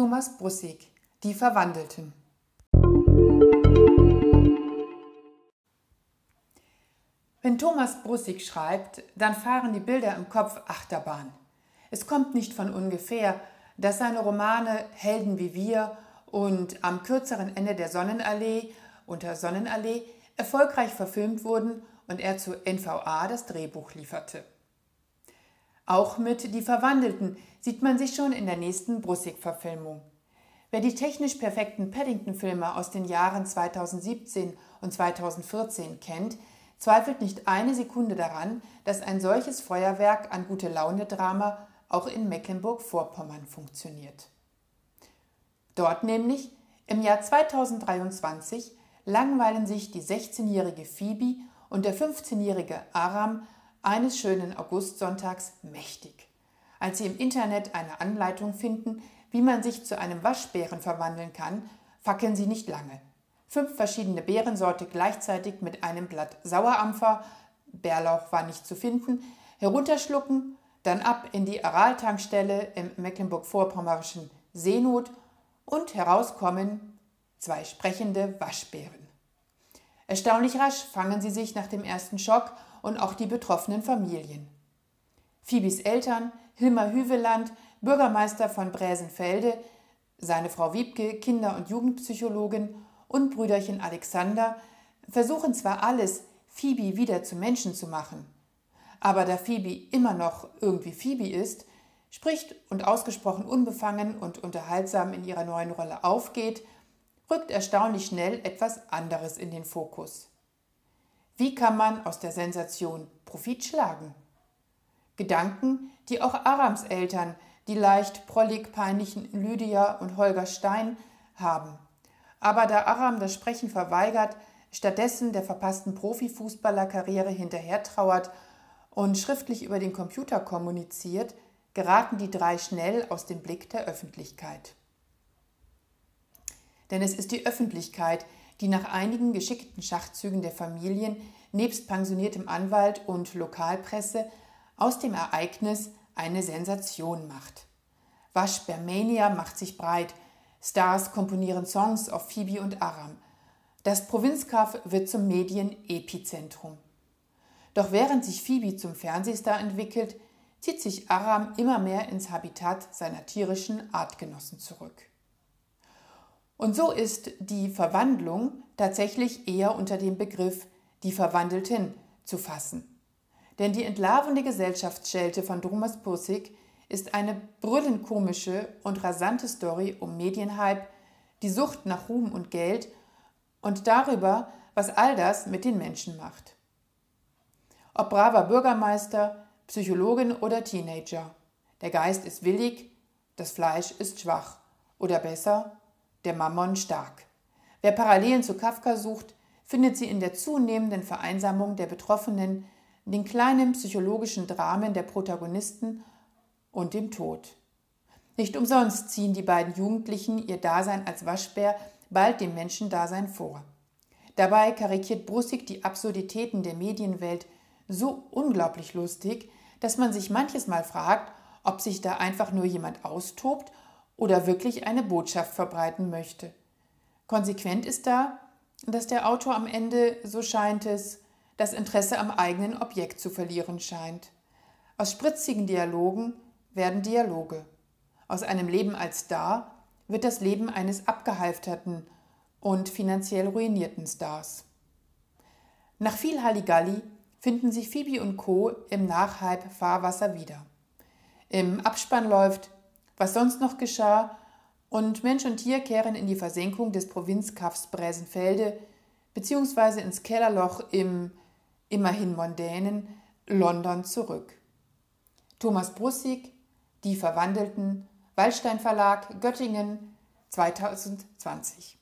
Thomas Brussig Die Verwandelten Wenn Thomas Brussig schreibt, dann fahren die Bilder im Kopf Achterbahn. Es kommt nicht von ungefähr, dass seine Romane Helden wie wir und am kürzeren Ende der Sonnenallee unter Sonnenallee erfolgreich verfilmt wurden und er zu NVA das Drehbuch lieferte. Auch mit Die Verwandelten sieht man sich schon in der nächsten Brussig-Verfilmung. Wer die technisch perfekten Paddington-Filme aus den Jahren 2017 und 2014 kennt, zweifelt nicht eine Sekunde daran, dass ein solches Feuerwerk an gute Laune-Drama auch in Mecklenburg-Vorpommern funktioniert. Dort nämlich, im Jahr 2023, langweilen sich die 16-jährige Phoebe und der 15-jährige Aram eines schönen Augustsonntags mächtig. Als sie im Internet eine Anleitung finden, wie man sich zu einem Waschbären verwandeln kann, fackeln sie nicht lange. Fünf verschiedene Beerensorte gleichzeitig mit einem Blatt Sauerampfer, Bärlauch war nicht zu finden, herunterschlucken, dann ab in die Araltankstelle im Mecklenburg-Vorpommerischen Seenot und herauskommen zwei sprechende Waschbären. Erstaunlich rasch fangen sie sich nach dem ersten Schock und auch die betroffenen Familien. Phoebes Eltern, Hilmar Hüveland, Bürgermeister von Bräsenfelde, seine Frau Wiebke, Kinder- und Jugendpsychologin und Brüderchen Alexander versuchen zwar alles, Phoebe wieder zu Menschen zu machen, aber da Phoebe immer noch irgendwie Phoebe ist, spricht und ausgesprochen unbefangen und unterhaltsam in ihrer neuen Rolle aufgeht, rückt erstaunlich schnell etwas anderes in den Fokus. Wie kann man aus der Sensation Profit schlagen? Gedanken, die auch Arams Eltern, die leicht prollig peinlichen Lydia und Holger Stein, haben. Aber da Aram das Sprechen verweigert, stattdessen der verpassten Profifußballerkarriere hinterhertrauert und schriftlich über den Computer kommuniziert, geraten die drei schnell aus dem Blick der Öffentlichkeit. Denn es ist die Öffentlichkeit, die nach einigen geschickten Schachzügen der Familien nebst pensioniertem Anwalt und Lokalpresse aus dem Ereignis eine Sensation macht. Waschbermania macht sich breit, Stars komponieren Songs auf Phoebe und Aram. Das Provinzkaff wird zum Medienepizentrum. Doch während sich Phoebe zum Fernsehstar entwickelt, zieht sich Aram immer mehr ins Habitat seiner tierischen Artgenossen zurück. Und so ist die Verwandlung tatsächlich eher unter dem Begriff die Verwandelten zu fassen. Denn die entlarvende Gesellschaftsschelte von Thomas Pussig ist eine brüllend komische und rasante Story um Medienhype, die Sucht nach Ruhm und Geld und darüber, was all das mit den Menschen macht. Ob braver Bürgermeister, Psychologin oder Teenager. Der Geist ist willig, das Fleisch ist schwach. Oder besser, der Mammon stark. Wer Parallelen zu Kafka sucht, findet sie in der zunehmenden Vereinsamung der Betroffenen, den kleinen psychologischen Dramen der Protagonisten und dem Tod. Nicht umsonst ziehen die beiden Jugendlichen ihr Dasein als Waschbär bald dem Menschendasein vor. Dabei karikiert Brussig die Absurditäten der Medienwelt so unglaublich lustig, dass man sich manches Mal fragt, ob sich da einfach nur jemand austobt oder wirklich eine Botschaft verbreiten möchte. Konsequent ist da, dass der Autor am Ende, so scheint es, das Interesse am eigenen Objekt zu verlieren scheint. Aus spritzigen Dialogen werden Dialoge. Aus einem Leben als Star wird das Leben eines abgehalfterten und finanziell ruinierten Stars. Nach viel Halligalli finden sich Phoebe und Co. im Nachhype-Fahrwasser wieder. Im Abspann läuft Was sonst noch geschah und Mensch und Tier kehren in die Versenkung des Provinzkaffs Bräsenfelde bzw. ins Kellerloch im immerhin mondänen London zurück. Thomas Brussig, Die Verwandelten, Waldstein Verlag, Göttingen 2020.